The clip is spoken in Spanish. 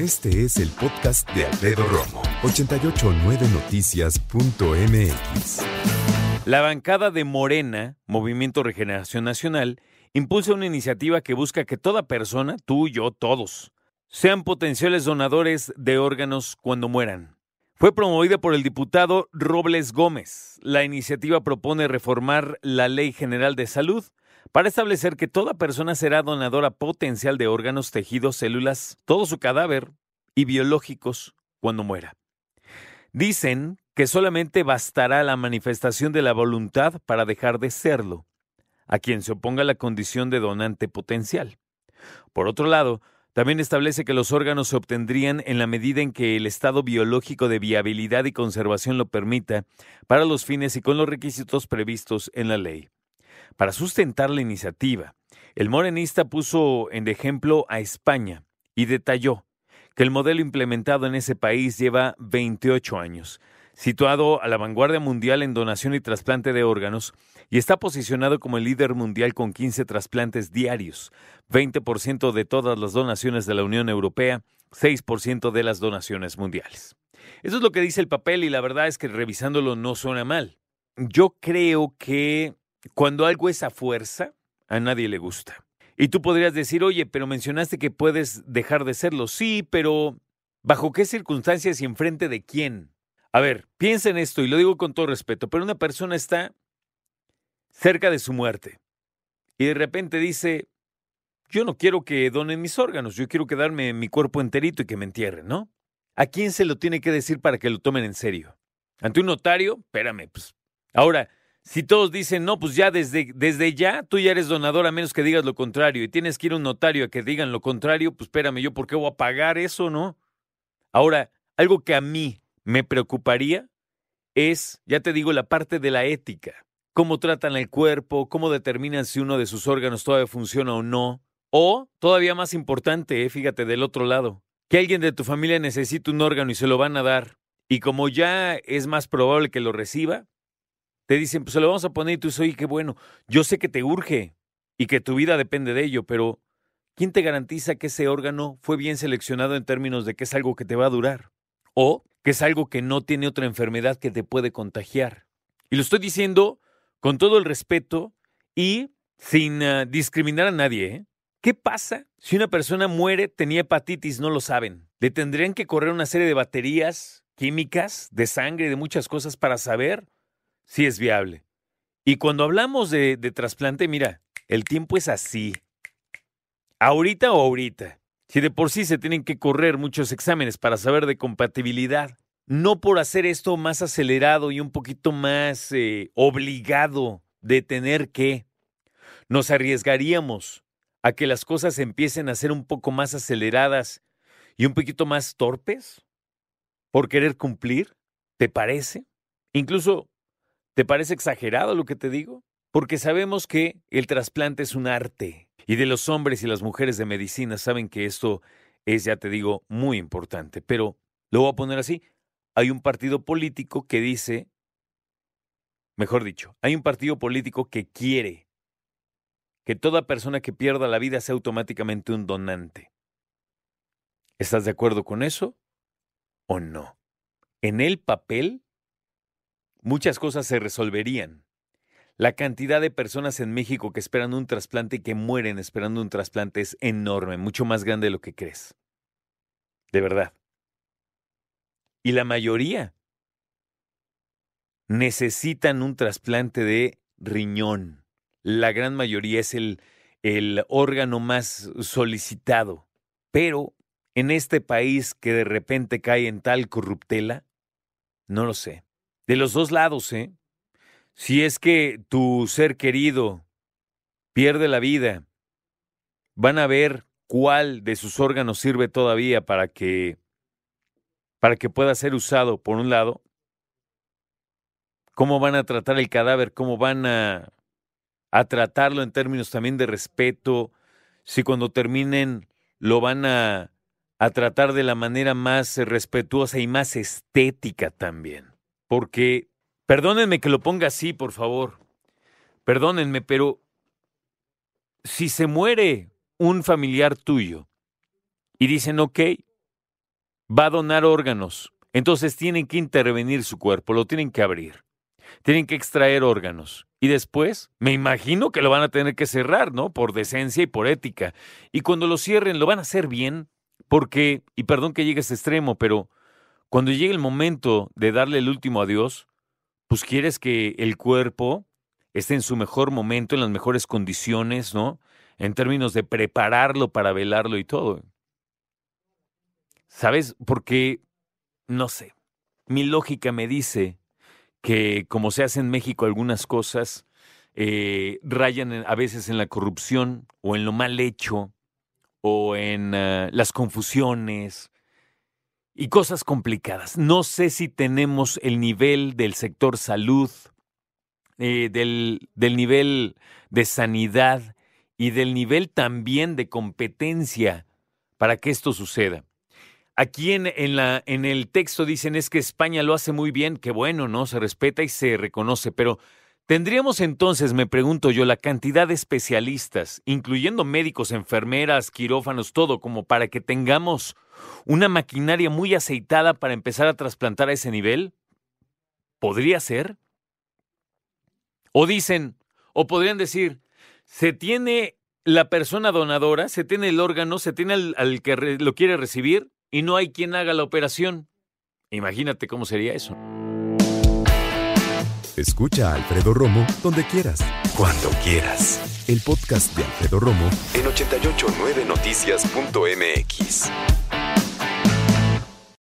Este es el podcast de Alfredo Romo, 889noticias.mx. La bancada de Morena, Movimiento Regeneración Nacional, impulsa una iniciativa que busca que toda persona, tú, yo, todos, sean potenciales donadores de órganos cuando mueran. Fue promovida por el diputado Robles Gómez. La iniciativa propone reformar la Ley General de Salud para establecer que toda persona será donadora potencial de órganos, tejidos, células, todo su cadáver y biológicos cuando muera. Dicen que solamente bastará la manifestación de la voluntad para dejar de serlo a quien se oponga la condición de donante potencial. Por otro lado, también establece que los órganos se obtendrían en la medida en que el estado biológico de viabilidad y conservación lo permita, para los fines y con los requisitos previstos en la ley. Para sustentar la iniciativa, el morenista puso en ejemplo a España y detalló que el modelo implementado en ese país lleva 28 años, situado a la vanguardia mundial en donación y trasplante de órganos, y está posicionado como el líder mundial con 15 trasplantes diarios, 20% de todas las donaciones de la Unión Europea, 6% de las donaciones mundiales. Eso es lo que dice el papel y la verdad es que revisándolo no suena mal. Yo creo que cuando algo es a fuerza, a nadie le gusta. Y tú podrías decir, oye, pero mencionaste que puedes dejar de serlo. Sí, pero ¿bajo qué circunstancias y enfrente de quién? A ver, piensa en esto y lo digo con todo respeto, pero una persona está cerca de su muerte y de repente dice, yo no quiero que donen mis órganos, yo quiero quedarme mi cuerpo enterito y que me entierren, ¿no? ¿A quién se lo tiene que decir para que lo tomen en serio? ¿Ante un notario? Espérame, pues. Ahora, si todos dicen, no, pues ya desde, desde ya tú ya eres donador a menos que digas lo contrario y tienes que ir a un notario a que digan lo contrario, pues espérame, yo por qué voy a pagar eso, ¿no? Ahora, algo que a mí me preocuparía es, ya te digo, la parte de la ética. Cómo tratan el cuerpo, cómo determinan si uno de sus órganos todavía funciona o no. O, todavía más importante, eh, fíjate del otro lado, que alguien de tu familia necesite un órgano y se lo van a dar. Y como ya es más probable que lo reciba, te dicen, pues se lo vamos a poner y tú soy, qué bueno. Yo sé que te urge y que tu vida depende de ello, pero ¿quién te garantiza que ese órgano fue bien seleccionado en términos de que es algo que te va a durar? O que es algo que no tiene otra enfermedad que te puede contagiar. Y lo estoy diciendo con todo el respeto y sin ah, discriminar a nadie. ¿eh? ¿Qué pasa si una persona muere, tenía hepatitis, no lo saben? Le tendrían que correr una serie de baterías químicas, de sangre, de muchas cosas para saber si es viable. Y cuando hablamos de, de trasplante, mira, el tiempo es así. Ahorita o ahorita. Si de por sí se tienen que correr muchos exámenes para saber de compatibilidad, no por hacer esto más acelerado y un poquito más eh, obligado de tener que, nos arriesgaríamos a que las cosas empiecen a ser un poco más aceleradas y un poquito más torpes por querer cumplir, ¿te parece? Incluso, ¿te parece exagerado lo que te digo? Porque sabemos que el trasplante es un arte y de los hombres y las mujeres de medicina saben que esto es, ya te digo, muy importante. Pero lo voy a poner así. Hay un partido político que dice, mejor dicho, hay un partido político que quiere que toda persona que pierda la vida sea automáticamente un donante. ¿Estás de acuerdo con eso o no? En el papel, muchas cosas se resolverían. La cantidad de personas en México que esperan un trasplante y que mueren esperando un trasplante es enorme, mucho más grande de lo que crees. De verdad. Y la mayoría necesitan un trasplante de riñón. La gran mayoría es el, órgano más solicitado. Pero en este país que de repente cae en tal corruptela, no lo sé. De los dos lados, ¿eh? Si es que tu ser querido pierde la vida, van a ver cuál de sus órganos sirve todavía para que para que pueda ser usado por un lado, cómo van a tratar el cadáver, cómo van a, tratarlo en términos también de respeto, si cuando terminen lo van a tratar de la manera más respetuosa y más estética también. Porque Perdónenme que lo ponga así, por favor. Perdónenme, pero si se muere un familiar tuyo y dicen, ok, va a donar órganos. Entonces tienen que intervenir su cuerpo, lo tienen que abrir. Tienen que extraer órganos. Y después, me imagino que lo van a tener que cerrar, ¿no? Por decencia y por ética. Y cuando lo cierren, lo van a hacer bien, porque, y perdón que llegue a este extremo, pero cuando llegue el momento de darle el último adiós, pues quieres que el cuerpo esté en su mejor momento, en las mejores condiciones, ¿no? En términos de prepararlo para velarlo y todo. ¿Sabes? Porque, no sé, mi lógica me dice que como se hace en México algunas cosas, eh, rayan a veces en la corrupción o en lo mal hecho o en ah, las confusiones y cosas complicadas. No sé si tenemos el nivel del sector salud, eh, del, del nivel de sanidad y del nivel también de competencia para que esto suceda. Aquí en, en, la, en el texto dicen es que España lo hace muy bien, que bueno, ¿no? Se respeta y se reconoce, pero Tendríamos entonces, me pregunto yo, la cantidad de especialistas, incluyendo médicos, enfermeras, quirófanos, todo, como para que tengamos una maquinaria muy aceitada para empezar a trasplantar a ese nivel? ¿Podría ser? O dicen, o podrían decir, se tiene la persona donadora, se tiene el órgano, se tiene al, que lo quiere recibir y no hay quien haga la operación. Imagínate cómo sería eso. Escucha a Alfredo Romo donde quieras. Cuando quieras. El podcast de Alfredo Romo en 889noticias.mx.